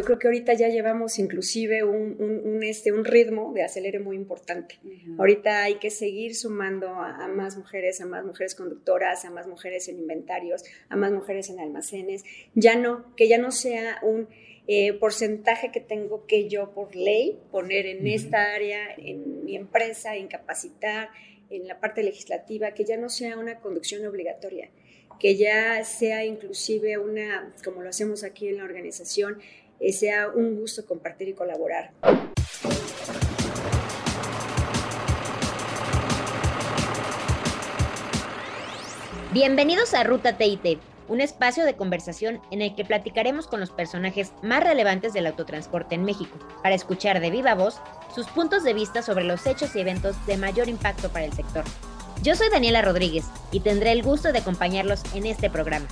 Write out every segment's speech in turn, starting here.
Yo creo que ahorita ya llevamos inclusive un, este, un ritmo de acelere muy importante. Ahorita hay que seguir sumando a, más mujeres, a más mujeres conductoras, a más mujeres en inventarios, a más mujeres en almacenes. Ya no, que ya no sea un eh, porcentaje que tengo que yo por ley poner en esta área, en mi empresa, incapacitar, en la parte legislativa, que ya no sea una conducción obligatoria, que ya sea inclusive una, como lo hacemos aquí en la organización, sea un gusto compartir y colaborar. Bienvenidos a Ruta TIT, un espacio de conversación en el que platicaremos con los personajes más relevantes del autotransporte en México, para escuchar de viva voz sus puntos de vista sobre los hechos y eventos de mayor impacto para el sector. Yo soy Daniela Rodríguez y tendré el gusto de acompañarlos en este programa.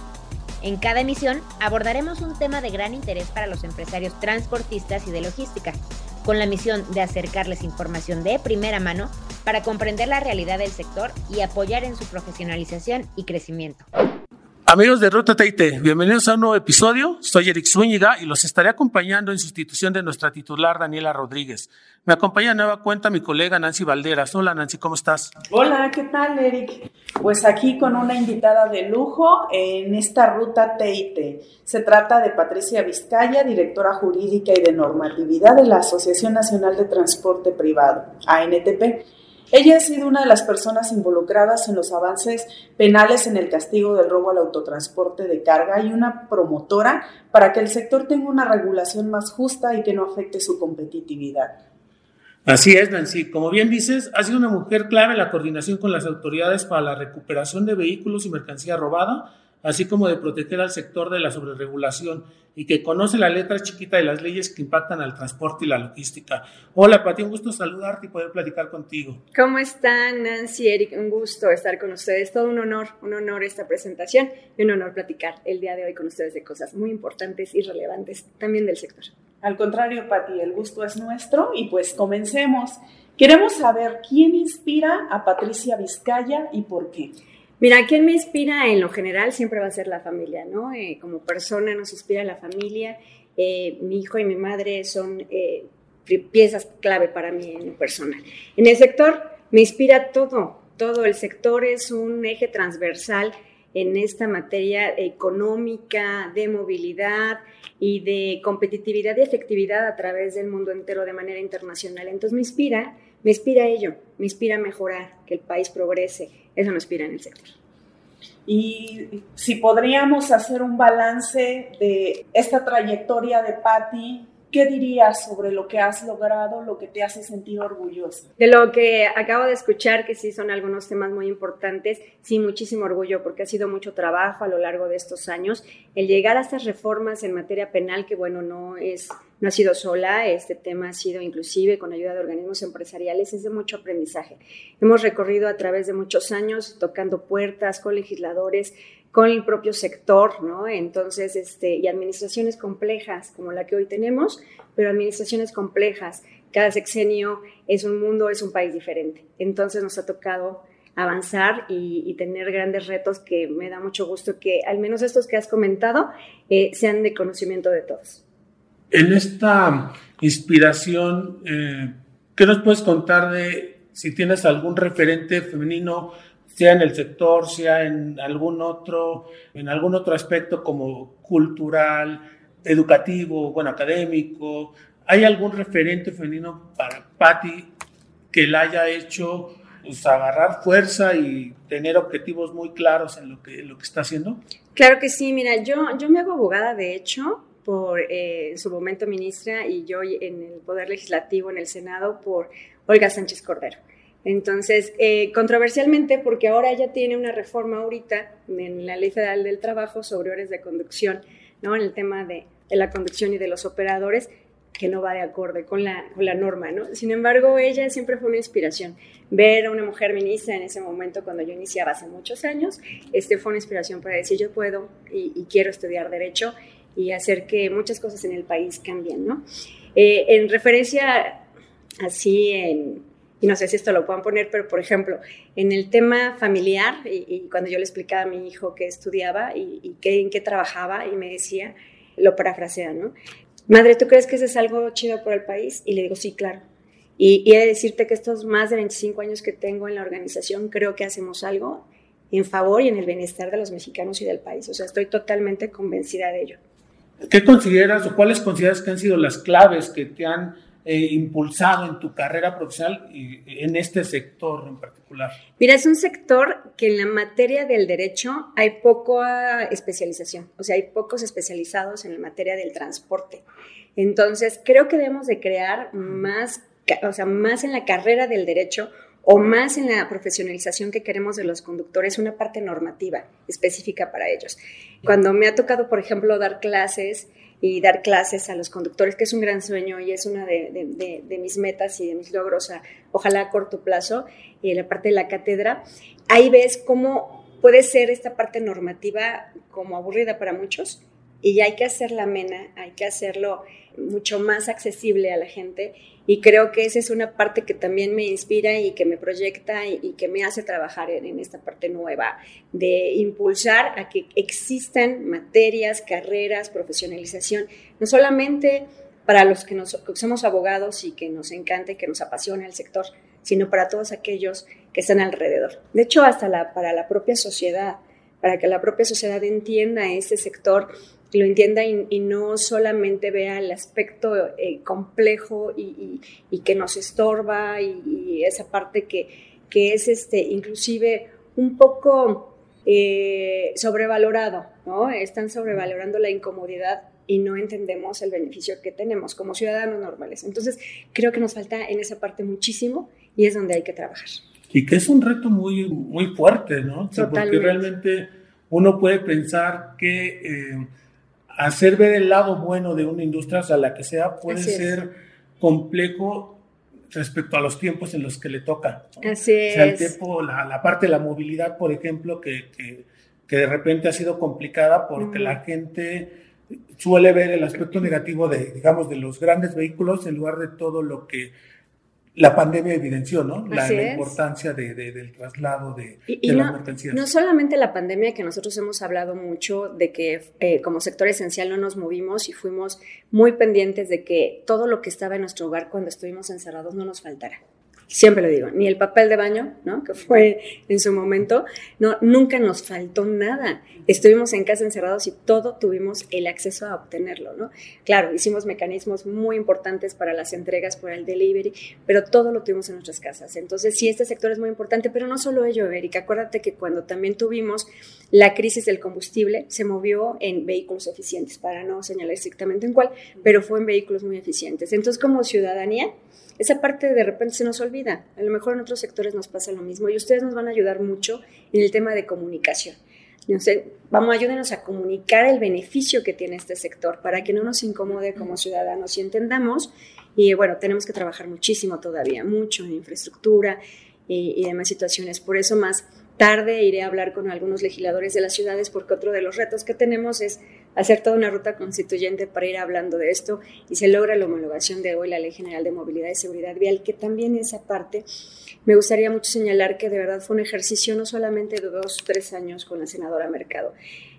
En cada emisión abordaremos un tema de gran interés para los empresarios transportistas y de logística, con la misión de acercarles información de primera mano para comprender la realidad del sector y apoyar en su profesionalización y crecimiento. Amigos de Ruta Teite, bienvenidos a un nuevo episodio. Soy Eric Zúñiga y los estaré acompañando en sustitución de nuestra titular Daniela Rodríguez. Me acompaña a nueva cuenta mi colega Nancy Valderas. Hola Nancy, ¿cómo estás? Hola, ¿qué tal Eric? Pues aquí con una invitada de lujo en esta Ruta Teite. Se trata de Patricia Vizcaya, directora jurídica y de normatividad de la Asociación Nacional de Transporte Privado, ANTP. Ella ha sido una de las personas involucradas en los avances penales en el castigo del robo al autotransporte de carga y una promotora para que el sector tenga una regulación más justa y que no afecte su competitividad. Así es, Nancy. Como bien dices, ha sido una mujer clave en la coordinación con las autoridades para la recuperación de vehículos y mercancía robada así como de proteger al sector de la sobreregulación y que conoce la letra chiquita de las leyes que impactan al transporte y la logística. Hola, Pati, un gusto saludarte y poder platicar contigo. ¿Cómo están, Nancy, Eric? Un gusto estar con ustedes. Todo un honor, un honor esta presentación y un honor platicar el día de hoy con ustedes de cosas muy importantes y relevantes también del sector. Al contrario, Pati, el gusto es nuestro y pues comencemos. Queremos saber quién inspira a Patricia Vizcaya y por qué. Mira, ¿quién me inspira en lo general? Siempre va a ser la familia, ¿no? Eh, como persona nos inspira la familia. Eh, mi hijo y mi madre son eh, piezas clave para mí en lo personal. En el sector me inspira todo, todo. El sector es un eje transversal en esta materia económica, de movilidad y de competitividad y efectividad a través del mundo entero de manera internacional. Entonces me inspira me inspira ello, me inspira a mejorar, que el país progrese, eso me inspira en el sector. Y si podríamos hacer un balance de esta trayectoria de Patti ¿Qué dirías sobre lo que has logrado, lo que te hace sentir orgullosa? De lo que acabo de escuchar, que sí son algunos temas muy importantes, sí, muchísimo orgullo, porque ha sido mucho trabajo a lo largo de estos años. El llegar a estas reformas en materia penal, que bueno, no, es, no ha sido sola, este tema ha sido inclusive con ayuda de organismos empresariales, es de mucho aprendizaje. Hemos recorrido a través de muchos años tocando puertas con legisladores, con el propio sector, ¿no? Entonces, este, y administraciones complejas como la que hoy tenemos, pero administraciones complejas. Cada sexenio es un mundo, es un país diferente. Entonces nos ha tocado avanzar y, tener grandes retos que me da mucho gusto que al menos estos que has comentado eh, sean de conocimiento de todos. En esta inspiración, eh, ¿qué nos puedes contar de si tienes algún referente femenino sea en el sector, sea en algún otro, en algún otro aspecto como cultural, educativo, bueno, académico. ¿Hay algún referente femenino para Patti que la haya hecho pues, agarrar fuerza y tener objetivos muy claros en lo que, está haciendo? Claro que sí, mira, yo, yo me hago abogada, de hecho, por eh, en su momento ministra y yo en el Poder Legislativo, en el Senado, por Olga Sánchez Cordero. Entonces, eh, controversialmente, porque ahora ya tiene una reforma ahorita en la Ley Federal del Trabajo sobre horas de conducción, ¿no? En el tema de, la conducción y de los operadores, que no va de acorde con la, norma, ¿no? Sin embargo, ella siempre fue una inspiración. Ver a una mujer ministra en ese momento, cuando yo iniciaba hace muchos años, este fue una inspiración para decir, yo puedo y, quiero estudiar Derecho y hacer que muchas cosas en el país cambien, ¿no? Eh, en referencia así en y no sé si esto lo puedan poner, pero por ejemplo, en el tema familiar, y, cuando yo le explicaba a mi hijo qué estudiaba y, qué, en qué trabajaba, y me decía, lo parafrasea, ¿no? madre, ¿tú crees que eso es algo chido por el país? Y le digo, sí, claro. Y, y he de decirte que estos más de 25 años que tengo en la organización, creo que hacemos algo en favor y en el bienestar de los mexicanos y del país. O sea, estoy totalmente convencida de ello. ¿Qué consideras o cuáles consideras que han sido las claves que te han eh, impulsado en tu carrera profesional en este sector en particular? Mira, es un sector que en la materia del derecho hay poca especialización, o sea, hay pocos especializados en la materia del transporte. Entonces, creo que debemos de crear más, o sea, más en la carrera del derecho o más en la profesionalización que queremos de los conductores, una parte normativa específica para ellos. Cuando me ha tocado, por ejemplo, dar clases y dar clases a los conductores, que es un gran sueño y es una de, mis metas y de mis logros, ojalá a corto plazo, y la parte de la cátedra, ahí ves cómo puede ser esta parte normativa como aburrida para muchos y hay que hacerla amena, hay que hacerlo mucho más accesible a la gente y creo que esa es una parte que también me inspira y que me proyecta y, que me hace trabajar en, esta parte nueva de impulsar a que existan materias, carreras, profesionalización, no solamente para los que, nos, somos abogados y que nos encanta y que nos apasiona el sector, sino para todos aquellos que están alrededor. De hecho, hasta la, para la propia sociedad, para que la propia sociedad entienda este sector lo entienda y, no solamente vea el aspecto eh, complejo y, que nos estorba y, esa parte que, que, es este, inclusive un poco eh, sobrevalorado, ¿no? Están sobrevalorando la incomodidad y no entendemos el beneficio que tenemos como ciudadanos normales. Entonces, creo que nos falta en esa parte muchísimo y es donde hay que trabajar. Y que es un reto muy, muy fuerte, ¿no? porque realmente uno puede pensar que... Eh, hacer ver el lado bueno de una industria, o sea, la que sea, puede ser complejo respecto a los tiempos en los que le toca. Así es. O sea, el tiempo, la, parte de la movilidad, por ejemplo, que, que, que de repente ha sido complicada porque la gente suele ver el aspecto negativo de, digamos, de los grandes vehículos en lugar de todo lo que la pandemia evidenció, ¿no? La, importancia de, del traslado de, las mercancías. No solamente la pandemia, que nosotros hemos hablado mucho de que eh, como sector esencial no nos movimos y fuimos muy pendientes de que todo lo que estaba en nuestro hogar cuando estuvimos encerrados no nos faltara siempre lo digo, ni el papel de baño, ¿no? Que fue en su momento, no, nunca nos faltó nada. Estuvimos en casa encerrados y todo tuvimos el acceso a obtenerlo, ¿no? Claro, hicimos mecanismos muy importantes para las entregas por el delivery, pero todo lo tuvimos en nuestras casas. Entonces, sí, este sector es muy importante, pero no solo ello, Erika. Acuérdate que cuando también tuvimos la crisis del combustible, se movió en vehículos eficientes, para no señalar exactamente en cuál, pero fue en vehículos muy eficientes. Entonces, como ciudadanía, esa parte de repente se nos olvida. A lo mejor en otros sectores nos pasa lo mismo y ustedes nos van a ayudar mucho en el tema de comunicación. Sé, vamos, ayúdenos a comunicar el beneficio que tiene este sector para que no nos incomode como ciudadanos y entendamos. Y bueno, tenemos que trabajar muchísimo todavía, mucho en infraestructura y, y demás situaciones. Por eso más tarde iré a hablar con algunos legisladores de las ciudades porque otro de los retos que tenemos es hacer toda una ruta constituyente para ir hablando de esto y se logra la homologación de hoy la Ley General de Movilidad y Seguridad Vial, que también esa parte me gustaría mucho señalar que de verdad fue un ejercicio no solamente de dos, tres años con la senadora Mercado.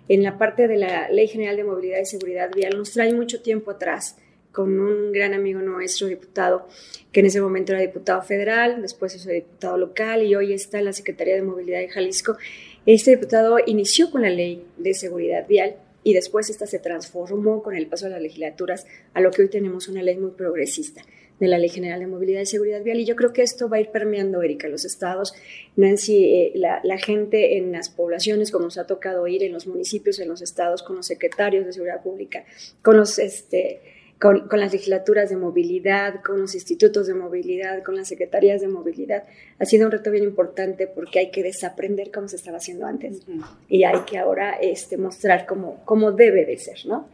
En la parte de la Ley General de Movilidad y Seguridad Vial nos trae mucho tiempo atrás con un gran amigo nuestro, diputado, que en ese momento era diputado federal, después hizo diputado local y hoy está en la Secretaría de Movilidad de Jalisco. Este diputado inició con la ley de seguridad vial y después esta se transformó con el paso de las legislaturas a lo que hoy tenemos una ley muy progresista de la Ley General de Movilidad y Seguridad Vial. Y yo creo que esto va a ir permeando, Erika, los estados, Nancy, eh, la, la, gente en las poblaciones, como nos ha tocado ir en los municipios, en los estados, con los secretarios de Seguridad Pública, con los... Este, con, las legislaturas de movilidad, con los institutos de movilidad, con las secretarías de movilidad. Ha sido un reto bien importante porque hay que desaprender cómo se estaba haciendo antes y hay que ahora este, mostrar cómo, cómo debe de ser, ¿no?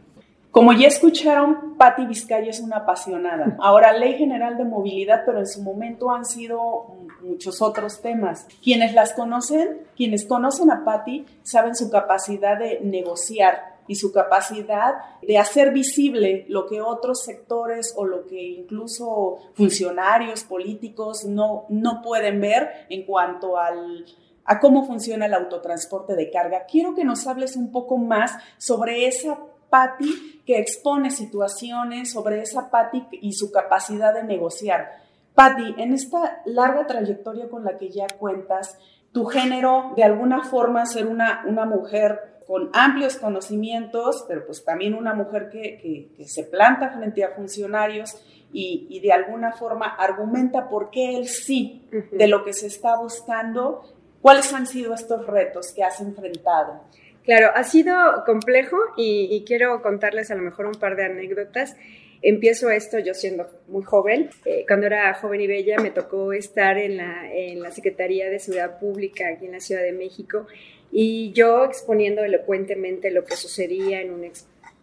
Como ya escucharon, Patti Vizcaya es una apasionada. Ahora, Ley General de Movilidad, pero en su momento han sido muchos otros temas. Quienes las conocen, quienes conocen a Patti, saben su capacidad de negociar, y su capacidad de hacer visible lo que otros sectores o lo que incluso funcionarios políticos no, no pueden ver en cuanto al, a cómo funciona el autotransporte de carga. Quiero que nos hables un poco más sobre esa Patti que expone situaciones sobre esa Patti y su capacidad de negociar. Patti, en esta larga trayectoria con la que ya cuentas, tu género, de alguna forma ser una, una mujer con amplios conocimientos, pero pues también una mujer que, se planta frente a funcionarios y, de alguna forma argumenta por qué él sí de lo que se está buscando. ¿Cuáles han sido estos retos que has enfrentado? Claro, ha sido complejo y, quiero contarles a lo mejor un par de anécdotas. Empiezo esto yo siendo muy joven. Eh, cuando era joven y bella me tocó estar en la, en la Secretaría de Ciudad Pública aquí en la Ciudad de México y yo exponiendo elocuentemente lo que sucedía en, un,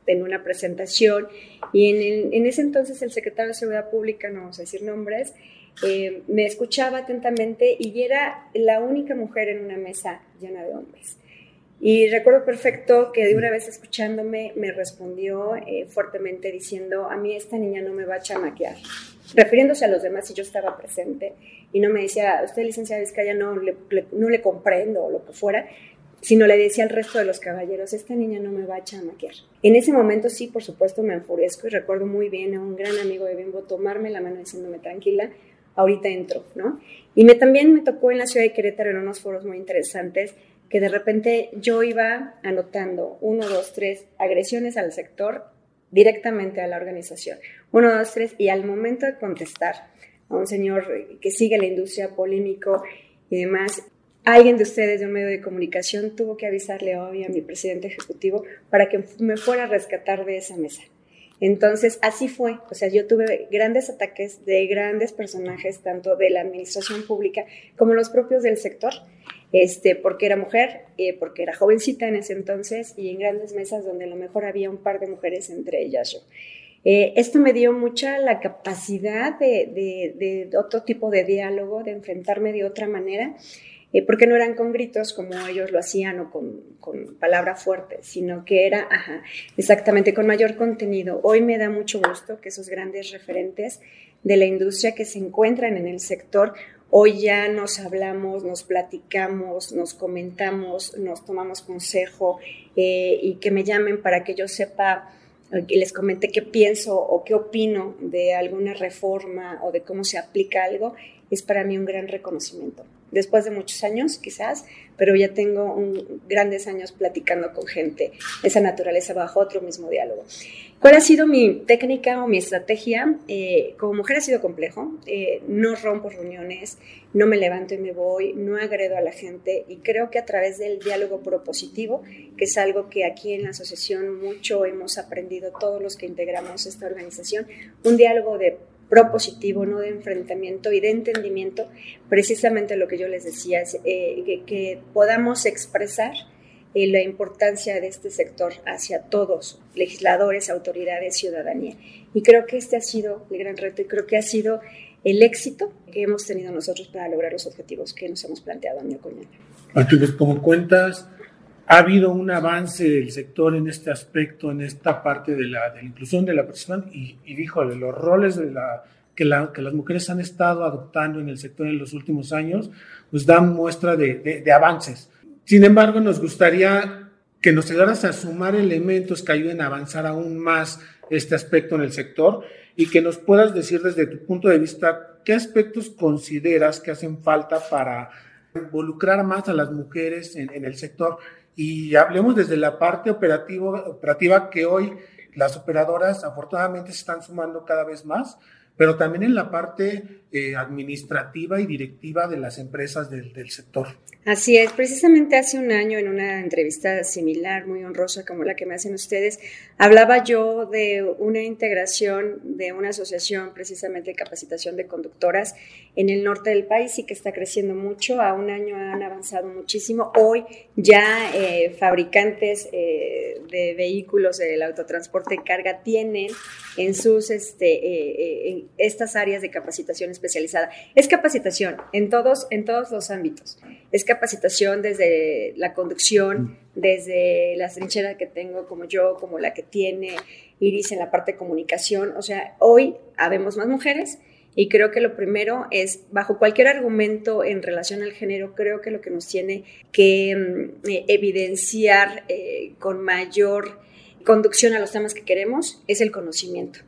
en una presentación. Y en, en, ese entonces el secretario de Seguridad Pública, no vamos a decir nombres, eh, me escuchaba atentamente y era la única mujer en una mesa llena de hombres. Y recuerdo perfecto que de una vez escuchándome me respondió eh, fuertemente diciendo, a mí esta niña no me va a chamaquear, refiriéndose a los demás y yo estaba presente y no me decía, usted licenciada Vizcaya no le, no le comprendo o lo que fuera, sino le decía al resto de los caballeros, esta niña no me va a chamaquear. En ese momento sí, por supuesto, me enfurezco y recuerdo muy bien a un gran amigo de Bimbo tomarme la mano diciéndome, tranquila, ahorita entro, ¿no? Y me, también me tocó en la ciudad de Querétaro en unos foros muy interesantes que de repente yo iba anotando uno, dos, tres agresiones al sector directamente a la organización. Uno, dos, tres, y al momento de contestar a un señor que sigue la industria polémico y demás, alguien de ustedes de un medio de comunicación tuvo que avisarle hoy a mi presidente ejecutivo para que me fuera a rescatar de esa mesa. Entonces, así fue. O sea, yo tuve grandes ataques de grandes personajes, tanto de la administración pública como los propios del sector, este, porque era mujer, eh, porque era jovencita en ese entonces y en grandes mesas donde a lo mejor había un par de mujeres, entre ellas yo. Eh, esto me dio mucha la capacidad de, de otro tipo de diálogo, de enfrentarme de otra manera eh, porque no eran con gritos como ellos lo hacían o con, con palabra fuerte, sino que era, ajá, exactamente, con mayor contenido. Hoy me da mucho gusto que esos grandes referentes de la industria que se encuentran en el sector, hoy ya nos hablamos, nos platicamos, nos comentamos, nos tomamos consejo eh, y que me llamen para que yo sepa les comente qué pienso o qué opino de alguna reforma o de cómo se aplica algo, es para mí un gran reconocimiento después de muchos años quizás, pero ya tengo grandes años platicando con gente esa naturaleza bajo otro mismo diálogo. ¿Cuál ha sido mi técnica o mi estrategia? Eh, como mujer ha sido complejo, eh, no rompo reuniones, no me levanto y me voy, no agredo a la gente y creo que a través del diálogo propositivo, que es algo que aquí en la asociación mucho hemos aprendido todos los que integramos esta organización, un diálogo de propositivo, no de enfrentamiento y de entendimiento, precisamente lo que yo les decía, es eh, que, podamos expresar eh, la importancia de este sector hacia todos, legisladores, autoridades, ciudadanía. Y creo que este ha sido el gran reto y creo que ha sido el éxito que hemos tenido nosotros para lograr los objetivos que nos hemos planteado, año con año. Entonces, como cuentas, ha habido un avance del sector en este aspecto, en esta parte de la, de la inclusión de la persona y, y de los roles de la, que, la, que, las mujeres han estado adoptando en el sector en los últimos años, pues dan muestra de, de, avances. Sin embargo, nos gustaría que nos ayudaras a sumar elementos que ayuden a avanzar aún más este aspecto en el sector y que nos puedas decir desde tu punto de vista qué aspectos consideras que hacen falta para involucrar más a las mujeres en, en el sector y hablemos desde la parte operativa, operativa que hoy las operadoras afortunadamente se están sumando cada vez más, pero también en la parte eh, administrativa y directiva de las empresas del, sector. Así es, precisamente hace un año en una entrevista similar, muy honrosa como la que me hacen ustedes, hablaba yo de una integración de una asociación precisamente de capacitación de conductoras en el norte del país y que está creciendo mucho, a un año han avanzado muchísimo. Hoy ya eh, fabricantes eh, de vehículos del autotransporte de carga tienen en sus este, estas áreas de capacitación especializada. Es capacitación en todos, en todos los ámbitos. Es capacitación desde la conducción, desde la trinchera que tengo como yo, como la que tiene Iris en la parte de comunicación. O sea, hoy habemos más mujeres y creo que lo primero es, bajo cualquier argumento en relación al género, creo que lo que nos tiene que mm, eh, evidenciar eh, con mayor conducción a los temas que queremos es el conocimiento.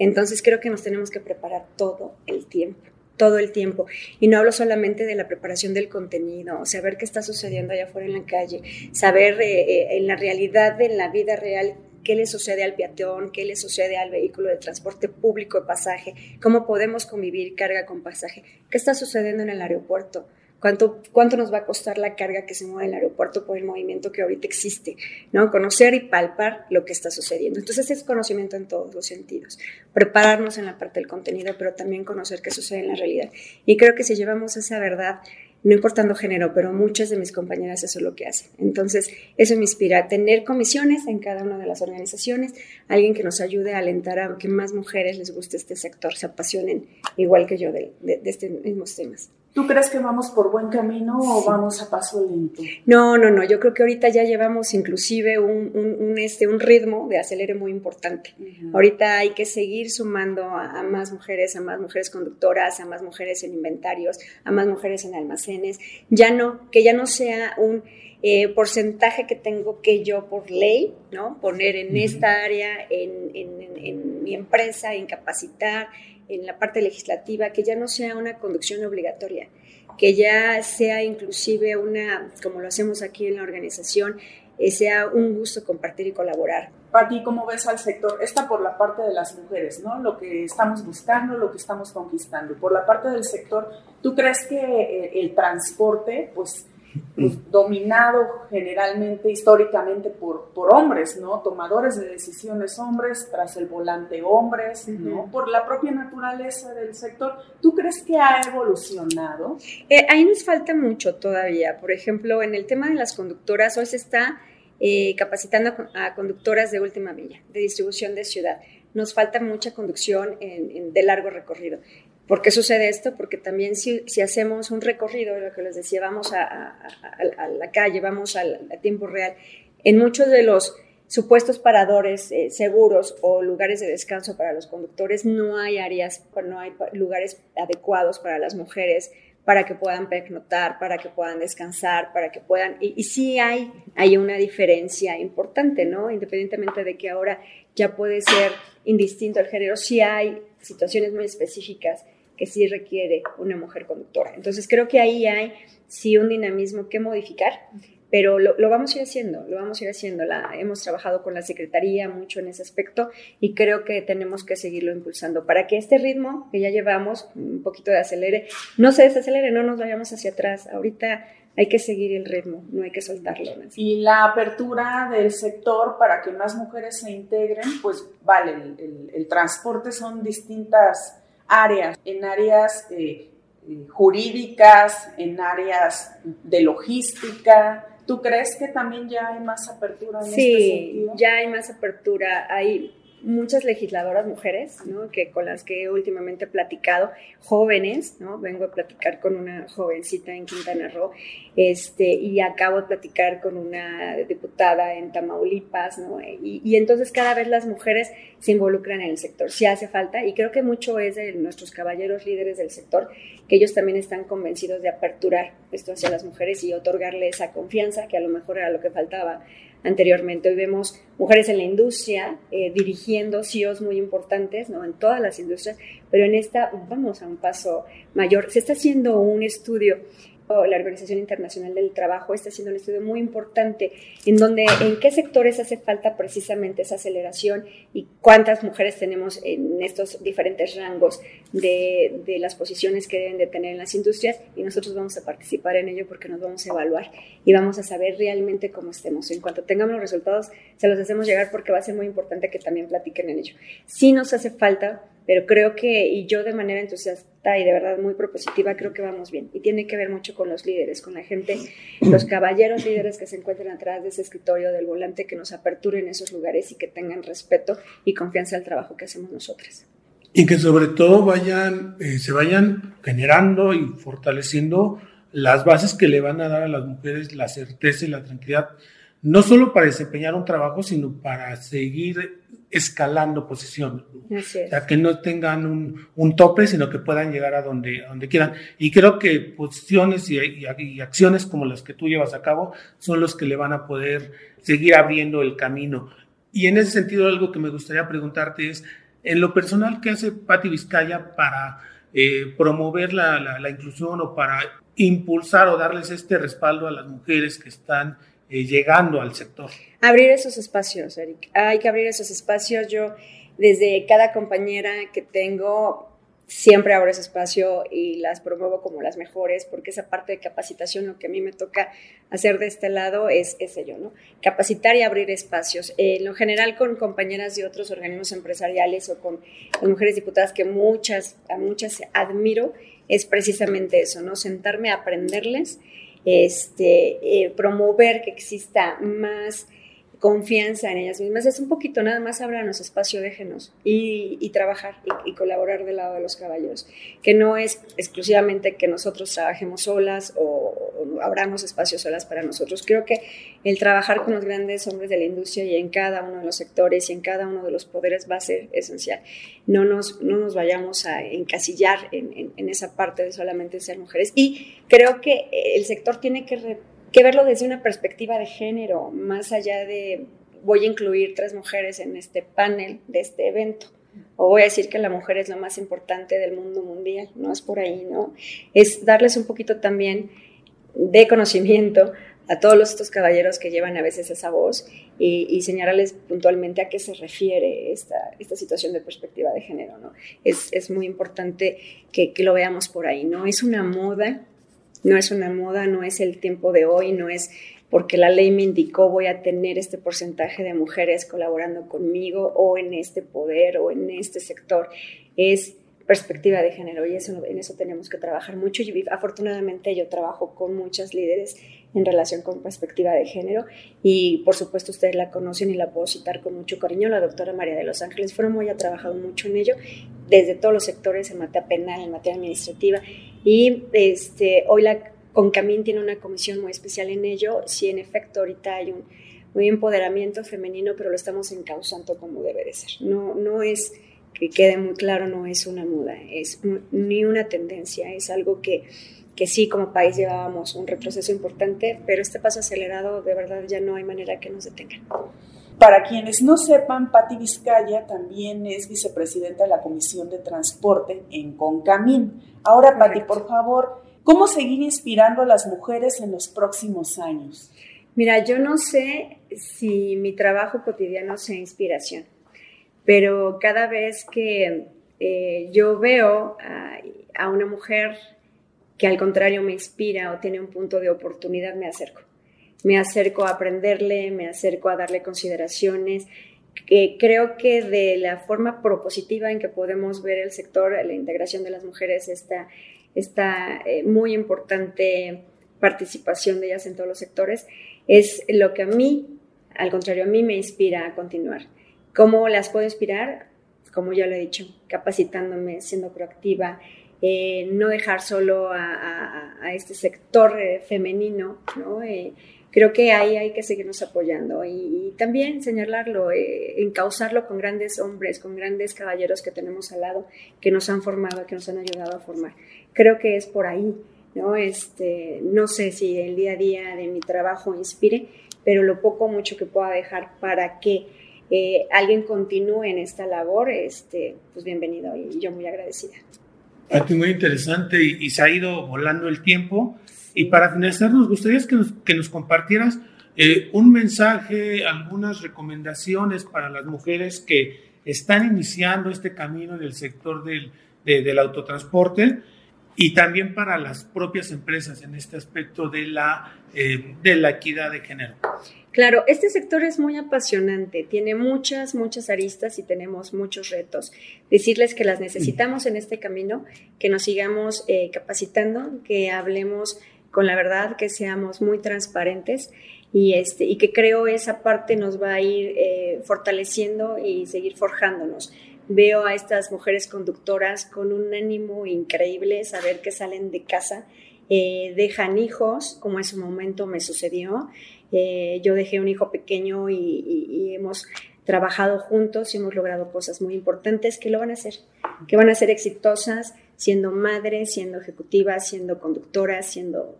Entonces creo que nos tenemos que preparar todo el tiempo todo el tiempo. Y no hablo solamente de la preparación del contenido, saber qué está sucediendo allá afuera en la calle, saber eh, eh, en la realidad de la vida real qué le sucede al peatón, qué le sucede al vehículo de transporte público de pasaje, cómo podemos convivir carga con pasaje, qué está sucediendo en el aeropuerto cuánto, cuánto nos va a costar la carga que se mueve en el aeropuerto por el movimiento que ahorita existe, ¿no? Conocer y palpar lo que está sucediendo. Entonces es conocimiento en todos los sentidos. Prepararnos en la parte del contenido, pero también conocer qué sucede en la realidad. Y creo que si llevamos esa verdad no importando género, pero muchas de mis compañeras eso es lo que hacen. Entonces, eso me inspira tener comisiones en cada una de las organizaciones, alguien que nos ayude a alentar a que más mujeres les guste este sector, se apasionen igual que yo de, de, de estos mismos temas. ¿Tú crees que vamos por buen camino o vamos a paso lento? No, no, no. Yo creo que ahorita ya llevamos inclusive un, un, este, un ritmo de acelere muy importante. Ahorita hay que seguir sumando a, más mujeres, a más mujeres conductoras, a más mujeres en inventarios, a más mujeres en almacenes. Ya no, que ya no sea un eh, porcentaje que tengo que yo por ley, ¿no? Poner en esta área, en, en, en mi empresa, en capacitar, en la parte legislativa, que ya no sea una conducción obligatoria, que ya sea inclusive una, como lo hacemos aquí en la organización, eh, sea un gusto compartir y colaborar. Pati, ¿cómo ves al sector? Está por la parte de las mujeres, ¿no? Lo que estamos buscando, lo que estamos conquistando. Por la parte del sector, ¿tú crees que eh, el transporte, pues, pues, dominado generalmente, históricamente por, por hombres, ¿no? Tomadores de decisiones hombres, tras el volante hombres, ¿no? Por la propia naturaleza del sector. ¿Tú crees que ha evolucionado? Eh, ahí nos falta mucho todavía. Por ejemplo, en el tema de las conductoras, hoy se está eh, capacitando a conductoras de última milla, de distribución de ciudad. Nos falta mucha conducción de largo recorrido. ¿Por qué sucede esto? Porque también si, hacemos un recorrido, lo que les decía, vamos a, la calle, vamos al, a tiempo real, en muchos de los supuestos paradores eh, seguros o lugares de descanso para los conductores, no hay áreas, no hay lugares adecuados para las mujeres para que puedan pernoctar, para que puedan descansar, para que puedan... Y, y sí hay, hay una diferencia importante, ¿no? Independientemente de que ahora ya puede ser indistinto el género, sí hay situaciones muy específicas que sí requiere una mujer conductora. Entonces creo que ahí hay sí un dinamismo que modificar, pero lo, vamos a ir haciendo, lo vamos a ir haciendo. La, hemos trabajado con la Secretaría mucho en ese aspecto y creo que tenemos que seguirlo impulsando para que este ritmo que ya llevamos, un poquito de acelere, no se desacelere, no nos vayamos hacia atrás. Ahorita hay que seguir el ritmo, no hay que soltarlo. Y la apertura del sector para que más mujeres se integren, pues vale, el, el transporte son distintas áreas, en áreas eh, eh, jurídicas, en áreas de logística. ¿Tú crees que también ya hay más apertura en este sentido? Sí, ya hay más apertura. Hay muchas legisladoras mujeres, ¿no? que con las que últimamente he platicado, jóvenes, ¿no? vengo a platicar con una jovencita en Quintana Roo, este, y acabo de platicar con una diputada en Tamaulipas, ¿no? y, y, entonces cada vez las mujeres se involucran en el sector, si hace falta, y creo que mucho es de nuestros caballeros líderes del sector, que ellos también están convencidos de aperturar esto hacia las mujeres y otorgarle esa confianza, que a lo mejor era lo que faltaba anteriormente. Hoy vemos mujeres en la industria eh, dirigiendo CEOs muy importantes, ¿no? En todas las industrias, pero en esta vamos a un paso mayor. Se está haciendo un estudio la Organización Internacional del Trabajo está haciendo un estudio muy importante en donde en qué sectores hace falta precisamente esa aceleración y cuántas mujeres tenemos en estos diferentes rangos de, las posiciones que deben de tener en las industrias y nosotros vamos a participar en ello porque nos vamos a evaluar y vamos a saber realmente cómo estemos. En cuanto tengamos los resultados, se los hacemos llegar porque va a ser muy importante que también platiquen en ello. Si nos hace falta pero creo que, y yo de manera entusiasta y de verdad muy propositiva, creo que vamos bien. Y tiene que ver mucho con los líderes, con la gente, los caballeros líderes que se encuentran atrás de ese escritorio del volante, que nos aperturen esos lugares y que tengan respeto y confianza al trabajo que hacemos nosotras. Y que sobre todo vayan, eh, se vayan generando y fortaleciendo las bases que le van a dar a las mujeres la certeza y la tranquilidad, no solo para desempeñar un trabajo, sino para seguir escalando posiciones. O sea, que no tengan un, un, tope, sino que puedan llegar a donde, donde quieran. Y creo que posiciones y, y, acciones como las que tú llevas a cabo son los que le van a poder seguir abriendo el camino. y en ese sentido algo que me gustaría preguntarte es, en lo personal, ¿qué hace Patti Vizcaya para eh, promover la, la, inclusión o para impulsar o darles este respaldo a las mujeres que están eh, llegando al sector? Abrir esos espacios, Eric. Hay que abrir esos espacios. Yo, desde cada compañera que tengo, siempre abro ese espacio y las promuevo como las mejores, porque esa parte de capacitación, lo que a mí me toca hacer de este lado es, es ello, ¿no? Capacitar y abrir espacios. en lo general con compañeras de otros organismos empresariales o con, mujeres diputadas que muchas, a muchas admiro, es precisamente eso, ¿no? Sentarme a aprenderles, este, eh, promover que exista más confianza en ellas mismas. Es un poquito, nada más abranos espacio, déjenos y, y trabajar y, colaborar del lado de los caballeros. Que no es exclusivamente que nosotros trabajemos solas o, o abramos espacios solas para nosotros. Creo que el trabajar con los grandes hombres de la industria y en cada uno de los sectores y en cada uno de los poderes va a ser esencial. No nos, no nos vayamos a encasillar en, en esa parte de solamente ser mujeres. Y creo que el sector tiene que que verlo desde una perspectiva de género, más allá de voy a incluir tres mujeres en este panel de este evento. O voy a decir que la mujer es lo más importante del mundo mundial, no es por ahí, ¿no? Es darles un poquito también de conocimiento a todos estos caballeros que llevan a veces esa voz y, señalarles puntualmente a qué se refiere esta, esta situación de perspectiva de género, ¿no? Es, es muy importante que, lo veamos por ahí, ¿no? Es una moda no es una moda, no es el tiempo de hoy, no es porque la ley me indicó voy a tener este porcentaje de mujeres colaborando conmigo o en este poder o en este sector. Es perspectiva de género y eso, en eso tenemos que trabajar mucho. Y afortunadamente yo trabajo con muchas líderes en relación con perspectiva de género y por supuesto ustedes la conocen y la puedo citar con mucho cariño, la doctora María de los Ángeles. Fromo ya ha trabajado mucho en ello desde todos los sectores en materia penal, en materia administrativa. Y este, hoy la CONCAMIN tiene una comisión muy especial en ello, si en efecto ahorita hay un muy empoderamiento femenino, pero lo estamos encauzando como debe de ser. No, no es que quede muy claro, no es una moda, es ni una tendencia, es algo que, que sí como país llevábamos un retroceso importante, pero este paso acelerado de verdad ya no hay manera que nos detengan. Para quienes no sepan, Patti Vizcaya también es vicepresidenta de la Comisión de Transporte en Concamín. Ahora, Patti, por favor, ¿cómo seguir inspirando a las mujeres en los próximos años? Mira, yo no sé si mi trabajo cotidiano sea inspiración pero cada vez que eh, yo veo a, una mujer que al contrario me inspira o tiene un punto de oportunidad, me acerco. Me acerco a aprenderle, me acerco a darle consideraciones. que creo que de la forma propositiva en que podemos ver el sector, la integración de las mujeres, esta, esta eh, muy importante participación de ellas en todos los sectores, es lo que a mí, al contrario, a mí me inspira a continuar. ¿Cómo las puedo inspirar? Como ya lo he dicho, capacitándome, siendo proactiva, eh, no dejar solo a, este sector eh, femenino, ¿no? Eh, creo que ahí hay que seguirnos apoyando y, también señalarlo, encauzarlo con grandes hombres, con grandes caballeros que tenemos al lado, que nos han formado, que nos han ayudado a formar. Creo que es por ahí, ¿no? Este, no sé si el día a día de mi trabajo inspire, pero lo poco o mucho que pueda dejar para que eh, alguien continúe en esta labor, este, pues bienvenido y yo muy agradecida. Muy interesante y, se ha ido volando el tiempo. Y para finalizar, nos gustaría que nos, que nos compartieras eh, un mensaje, algunas recomendaciones para las mujeres que están iniciando este camino en el sector del, del autotransporte y también para las propias empresas en este aspecto de la, eh, de la equidad de género. Claro, este sector es muy apasionante, tiene muchas, muchas aristas y tenemos muchos retos. Decirles que las necesitamos en este camino, que nos sigamos eh, capacitando, que hablemos con la verdad, que seamos muy transparentes y, este, y que creo esa parte nos va a ir eh, fortaleciendo y seguir forjándonos. Veo a estas mujeres conductoras con un ánimo increíble, saber que salen de casa, eh, dejan hijos, como en su momento me sucedió, eh, yo dejé un hijo pequeño y, hemos trabajado juntos y hemos logrado cosas muy importantes que lo van a hacer, que van a ser exitosas siendo madres, siendo ejecutivas, siendo conductoras, siendo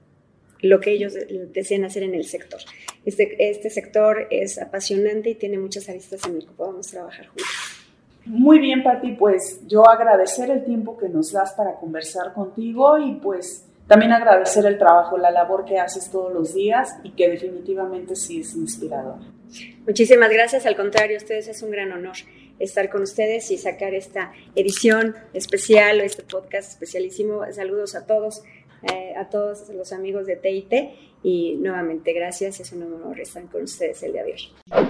lo que ellos desean hacer en el sector. Este, este sector es apasionante y tiene muchas aristas en el que podamos trabajar juntos. Muy bien, Pati, pues yo agradecer el tiempo que nos das para conversar contigo y pues también agradecer el trabajo, la labor que haces todos los días y que definitivamente sí es inspirador. Muchísimas gracias, al contrario, a ustedes es un gran honor estar con ustedes y sacar esta edición especial o este podcast especialísimo. Saludos a todos, eh, a todos los amigos de TIT y nuevamente gracias, es un honor estar con ustedes el día de hoy.